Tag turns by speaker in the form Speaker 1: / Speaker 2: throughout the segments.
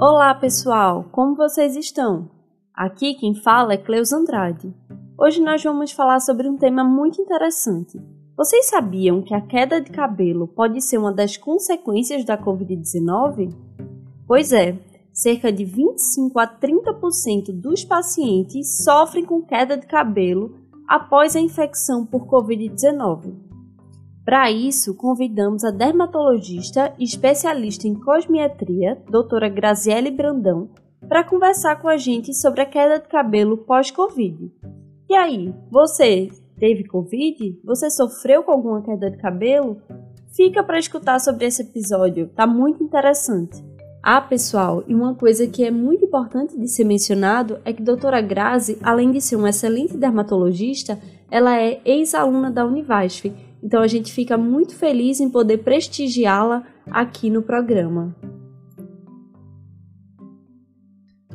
Speaker 1: Olá, pessoal! Como vocês estão? Aqui quem fala é Cleus Andrade. Hoje nós vamos falar sobre um tema muito interessante. Vocês sabiam que a queda de cabelo pode ser uma das consequências da Covid-19? Pois é, cerca de 25 a 30% dos pacientes sofrem com queda de cabelo após a infecção por Covid-19. Para isso, convidamos a dermatologista e especialista em cosmetria, doutora Graziele Brandão, para conversar com a gente sobre a queda de cabelo pós-Covid. E aí, você teve Covid? Você sofreu com alguma queda de cabelo? Fica para escutar sobre esse episódio, tá muito interessante. Ah, pessoal, e uma coisa que é muito importante de ser mencionado é que a doutora Grazi, além de ser uma excelente dermatologista, ela é ex-aluna da Univasf então a gente fica muito feliz em poder prestigiá-la aqui no programa.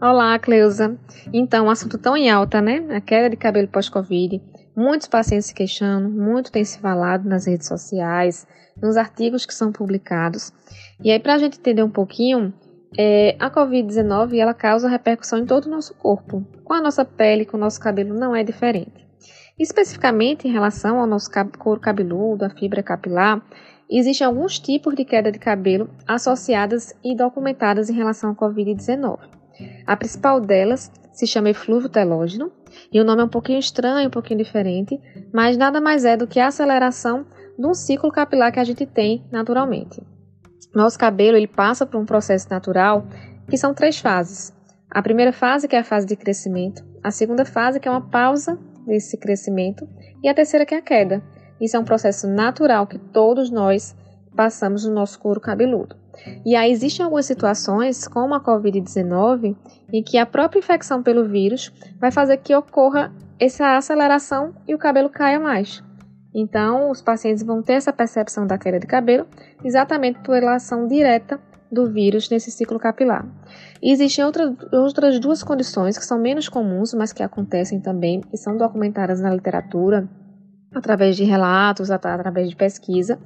Speaker 2: Olá, Cleusa. Então, um assunto tão em alta, né? A queda de cabelo pós-Covid. Muitos pacientes se queixando, muito tem se falado nas redes sociais, nos artigos que são publicados. E aí, para a gente entender um pouquinho, é, a Covid-19 ela causa repercussão em todo o nosso corpo. Com a nossa pele, com o nosso cabelo, não é diferente. Especificamente em relação ao nosso couro cabeludo, a fibra capilar, existem alguns tipos de queda de cabelo associadas e documentadas em relação à Covid-19. A principal delas se chama eflúvio telógeno, e o nome é um pouquinho estranho, um pouquinho diferente, mas nada mais é do que a aceleração de um ciclo capilar que a gente tem naturalmente. Nosso cabelo ele passa por um processo natural que são três fases. A primeira fase, que é a fase de crescimento, a segunda fase, que é uma pausa desse crescimento, e a terceira que é a queda. Isso é um processo natural que todos nós passamos no nosso couro cabeludo. E aí existem algumas situações, como a COVID-19, em que a própria infecção pelo vírus vai fazer que ocorra essa aceleração e o cabelo caia mais. Então, os pacientes vão ter essa percepção da queda de cabelo exatamente por relação direta do vírus nesse ciclo capilar. E existem outra, outras duas condições que são menos comuns, mas que acontecem também e são documentadas na literatura através de relatos, através de pesquisa,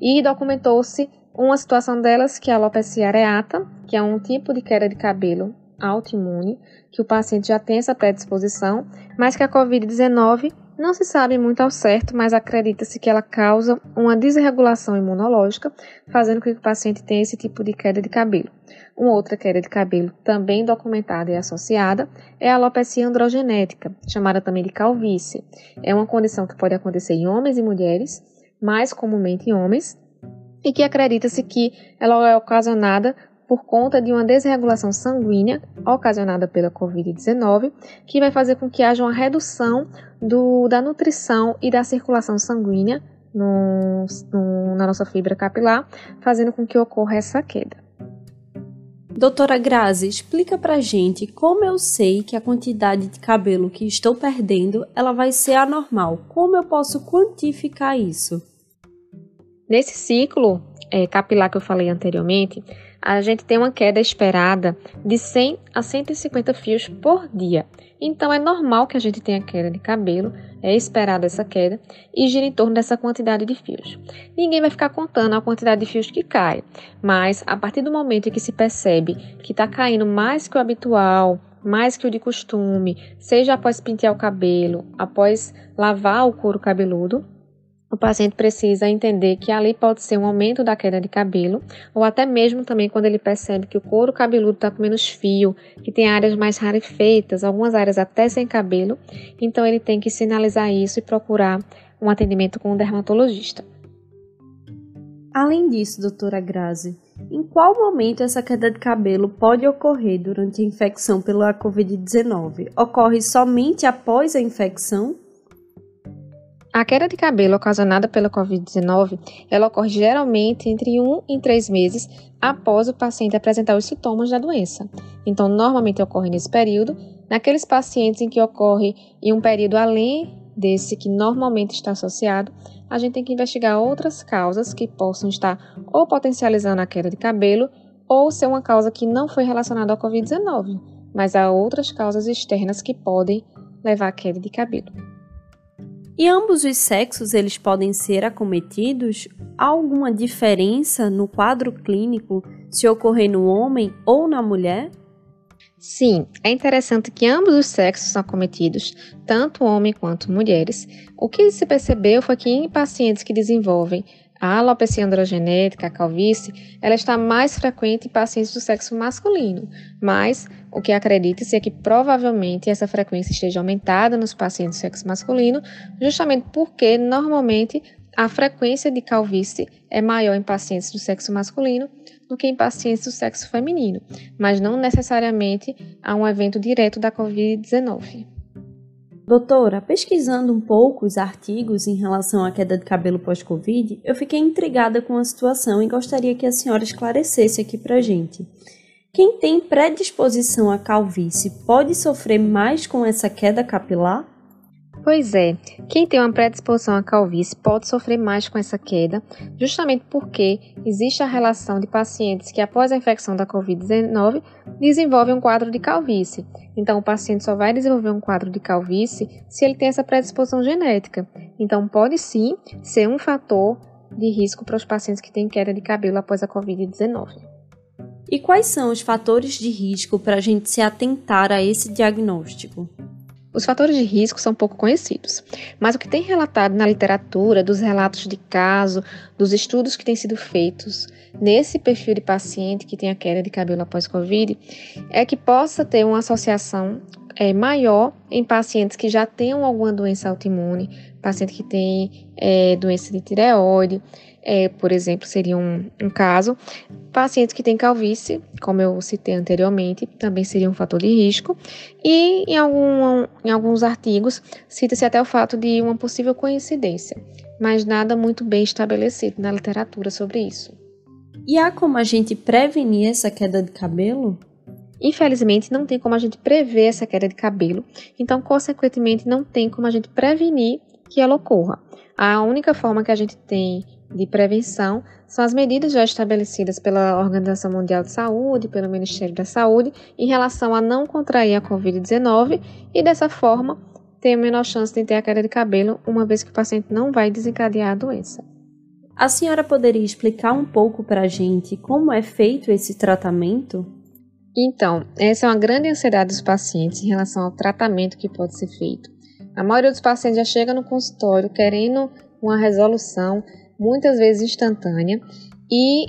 Speaker 2: e documentou-se uma situação delas que é a alopecia areata, que é um tipo de queda de cabelo autoimune, que o paciente já tem essa predisposição, mas que a COVID-19 não se sabe muito ao certo, mas acredita-se que ela causa uma desregulação imunológica, fazendo com que o paciente tenha esse tipo de queda de cabelo. Uma outra queda de cabelo também documentada e associada é a alopecia androgenética, chamada também de calvície. É uma condição que pode acontecer em homens e mulheres, mais comumente em homens, e que acredita-se que ela é ocasionada por conta de uma desregulação sanguínea ocasionada pela Covid-19, que vai fazer com que haja uma redução do, da nutrição e da circulação sanguínea no, no, na nossa fibra capilar, fazendo com que ocorra essa queda.
Speaker 1: Doutora Grazi, explica pra gente como eu sei que a quantidade de cabelo que estou perdendo ela vai ser anormal. Como eu posso quantificar isso?
Speaker 2: Nesse ciclo é, capilar que eu falei anteriormente, a gente tem uma queda esperada de 100 a 150 fios por dia. Então é normal que a gente tenha queda de cabelo, é esperada essa queda e gira em torno dessa quantidade de fios. Ninguém vai ficar contando a quantidade de fios que cai, mas a partir do momento em que se percebe que está caindo mais que o habitual, mais que o de costume, seja após pentear o cabelo, após lavar o couro cabeludo, o paciente precisa entender que ali pode ser um aumento da queda de cabelo, ou até mesmo também quando ele percebe que o couro cabeludo está com menos fio, que tem áreas mais rarefeitas, algumas áreas até sem cabelo, então ele tem que sinalizar isso e procurar um atendimento com um dermatologista.
Speaker 1: Além disso, doutora Grazi, em qual momento essa queda de cabelo pode ocorrer durante a infecção pela Covid-19? Ocorre somente após a infecção?
Speaker 2: A queda de cabelo ocasionada pela Covid-19, ela ocorre geralmente entre 1 e 3 meses após o paciente apresentar os sintomas da doença. Então, normalmente ocorre nesse período. Naqueles pacientes em que ocorre em um período além desse que normalmente está associado, a gente tem que investigar outras causas que possam estar ou potencializando a queda de cabelo ou ser uma causa que não foi relacionada ao Covid-19, mas há outras causas externas que podem levar à queda de cabelo.
Speaker 1: E ambos os sexos eles podem ser acometidos? Há alguma diferença no quadro clínico se ocorrer no homem ou na mulher?
Speaker 2: Sim, é interessante que ambos os sexos são acometidos, tanto homem quanto mulheres. O que se percebeu foi que em pacientes que desenvolvem a alopecia androgenética, a calvície, ela está mais frequente em pacientes do sexo masculino, mas o que acredita-se é que provavelmente essa frequência esteja aumentada nos pacientes do sexo masculino, justamente porque normalmente a frequência de calvície é maior em pacientes do sexo masculino do que em pacientes do sexo feminino, mas não necessariamente há um evento direto da Covid-19.
Speaker 1: Doutora, pesquisando um pouco os artigos em relação à queda de cabelo pós-Covid, eu fiquei intrigada com a situação e gostaria que a senhora esclarecesse aqui pra gente. Quem tem predisposição à calvície pode sofrer mais com essa queda capilar?
Speaker 2: Pois é, quem tem uma predisposição à calvície pode sofrer mais com essa queda, justamente porque existe a relação de pacientes que, após a infecção da Covid-19, desenvolvem um quadro de calvície. Então, o paciente só vai desenvolver um quadro de calvície se ele tem essa predisposição genética. Então, pode sim ser um fator de risco para os pacientes que têm queda de cabelo após a Covid-19.
Speaker 1: E quais são os fatores de risco para a gente se atentar a esse diagnóstico?
Speaker 2: Os fatores de risco são pouco conhecidos, mas o que tem relatado na literatura, dos relatos de caso, dos estudos que têm sido feitos nesse perfil de paciente que tem a queda de cabelo após Covid, é que possa ter uma associação é, maior em pacientes que já tenham alguma doença autoimune, paciente que tem é, doença de tireoide, é, por exemplo, seria um, um, caso. Pacientes que têm calvície, como eu citei anteriormente, também seria um fator de risco. E em, algum, em alguns artigos, cita-se até o fato de uma possível coincidência, mas nada muito bem estabelecido na literatura sobre isso.
Speaker 1: E há como a gente prevenir essa queda de cabelo?
Speaker 2: Infelizmente, não tem como a gente prever essa queda de cabelo, então, consequentemente, não tem como a gente prevenir que ela ocorra. A única forma que a gente tem de prevenção são as medidas já estabelecidas pela Organização Mundial de Saúde, pelo Ministério da Saúde, em relação a não contrair a Covid-19 e, dessa forma, ter a menor chance de ter a queda de cabelo, uma vez que o paciente não vai desencadear a doença.
Speaker 1: A senhora poderia explicar um pouco para a gente como é feito esse tratamento?
Speaker 2: Então, essa é uma grande ansiedade dos pacientes em relação ao tratamento que pode ser feito. A maioria dos pacientes já chega no consultório querendo uma resolução muitas vezes instantânea, e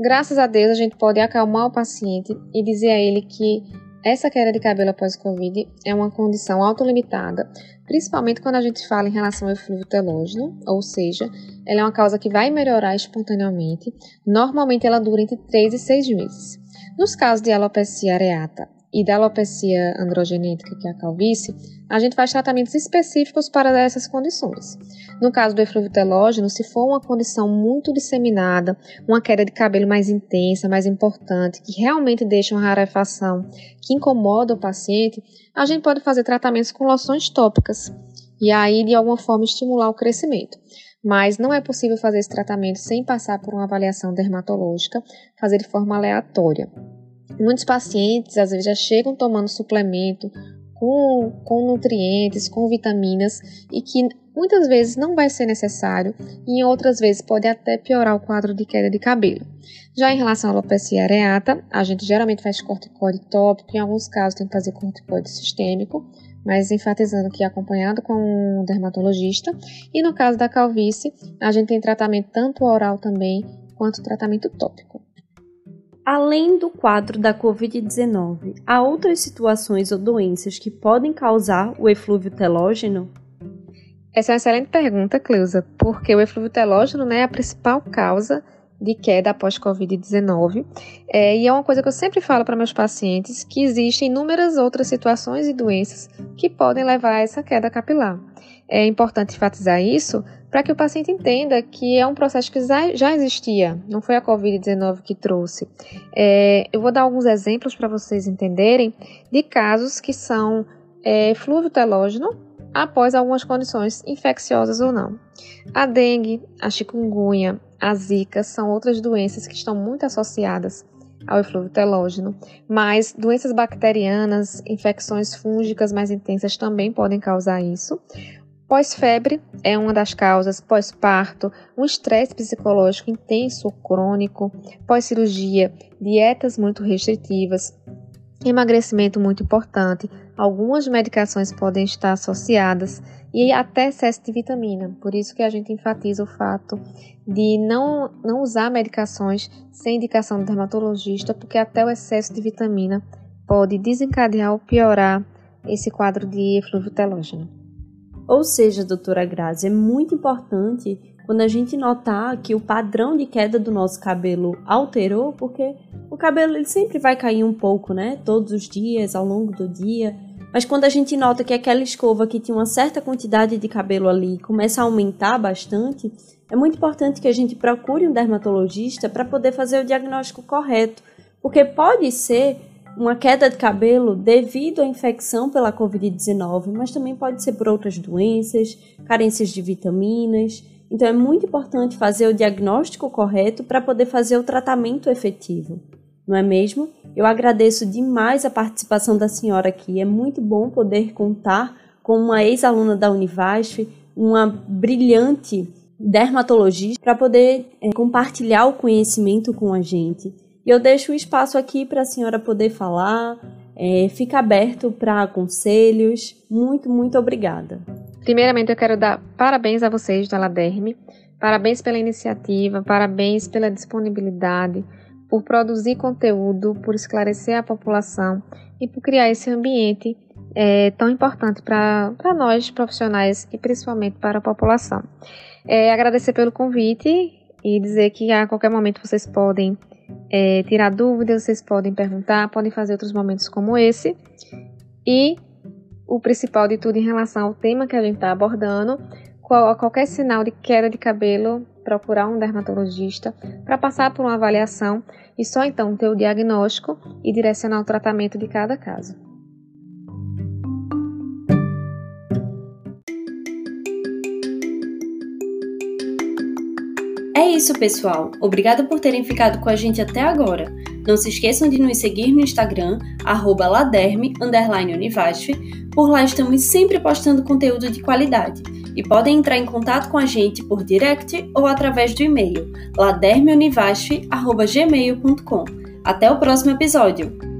Speaker 2: graças a Deus a gente pode acalmar o paciente e dizer a ele que essa queda de cabelo após Covid é uma condição autolimitada, principalmente quando a gente fala em relação ao eflúvio telógeno, ou seja, ela é uma causa que vai melhorar espontaneamente. Normalmente ela dura entre 3 e 6 meses. Nos casos de alopecia areata e da alopecia androgenética, que é a calvície, a gente faz tratamentos específicos para essas condições. No caso do eflúvio telógeno, se for uma condição muito disseminada, uma queda de cabelo mais intensa, mais importante, que realmente deixa uma rarefação que incomoda o paciente, a gente pode fazer tratamentos com loções tópicas e aí de alguma forma estimular o crescimento. Mas não é possível fazer esse tratamento sem passar por uma avaliação dermatológica, fazer de forma aleatória. Muitos pacientes às vezes já chegam tomando suplemento com, com nutrientes, com vitaminas e que muitas vezes não vai ser necessário e em outras vezes pode até piorar o quadro de queda de cabelo. Já em relação à alopecia areata, a gente geralmente faz corticoide tópico, em alguns casos tem que fazer corticoide sistêmico, mas enfatizando que é acompanhado com um dermatologista. E no caso da calvície, a gente tem tratamento tanto oral também quanto tratamento tópico.
Speaker 1: Além do quadro da Covid-19, há outras situações ou doenças que podem causar o eflúvio telógeno?
Speaker 2: Essa é uma excelente pergunta, Cleusa, porque o eflúvio telógeno né, é a principal causa de queda após Covid-19. É, e é uma coisa que eu sempre falo para meus pacientes, que existem inúmeras outras situações e doenças que podem levar a essa queda capilar. É importante enfatizar isso para que o paciente entenda que é um processo que já existia, não foi a Covid-19 que trouxe. É, eu vou dar alguns exemplos para vocês entenderem de casos que são é, telógeno após algumas condições infecciosas ou não. A dengue, a chikungunya, a zika são outras doenças que estão muito associadas ao eflúvio telógeno, mas doenças bacterianas, infecções fúngicas mais intensas também podem causar isso. Pós-febre é uma das causas, pós-parto, um estresse psicológico intenso, crônico, pós-cirurgia, dietas muito restritivas, emagrecimento muito importante, algumas medicações podem estar associadas e até excesso de vitamina. Por isso que a gente enfatiza o fato de não, não usar medicações sem indicação do dermatologista, porque até o excesso de vitamina pode desencadear ou piorar esse quadro de eflúvio telógeno.
Speaker 1: Ou seja, doutora Grazi, é muito importante quando a gente notar que o padrão de queda do nosso cabelo alterou, porque o cabelo ele sempre vai cair um pouco, né? Todos os dias, ao longo do dia. Mas quando a gente nota que aquela escova que tinha uma certa quantidade de cabelo ali começa a aumentar bastante, é muito importante que a gente procure um dermatologista para poder fazer o diagnóstico correto, porque pode ser uma queda de cabelo devido à infecção pela Covid-19, mas também pode ser por outras doenças, carências de vitaminas. Então é muito importante fazer o diagnóstico correto para poder fazer o tratamento efetivo não é mesmo? Eu agradeço demais a participação da senhora aqui. É muito bom poder contar com uma ex-aluna da Univasf, uma brilhante dermatologista, para poder é, compartilhar o conhecimento com a gente. E eu deixo o espaço aqui para a senhora poder falar, é, fica aberto para conselhos. Muito, muito obrigada.
Speaker 2: Primeiramente, eu quero dar parabéns a vocês da Laderme, parabéns pela iniciativa, parabéns pela disponibilidade por produzir conteúdo, por esclarecer a população e por criar esse ambiente é, tão importante para nós profissionais e principalmente para a população. É, agradecer pelo convite e dizer que a qualquer momento vocês podem é, tirar dúvidas, vocês podem perguntar, podem fazer outros momentos como esse. E o principal de tudo em relação ao tema que a gente está abordando, qual, qualquer sinal de queda de cabelo, procurar um dermatologista para passar por uma avaliação e só então ter o diagnóstico e direcionar o tratamento de cada caso.
Speaker 1: É isso, pessoal. Obrigada por terem ficado com a gente até agora. Não se esqueçam de nos seguir no Instagram, laderme_univasf. Por lá estamos sempre postando conteúdo de qualidade e podem entrar em contato com a gente por direct ou através do e-mail ladermeunivasf.gmail.com. Até o próximo episódio!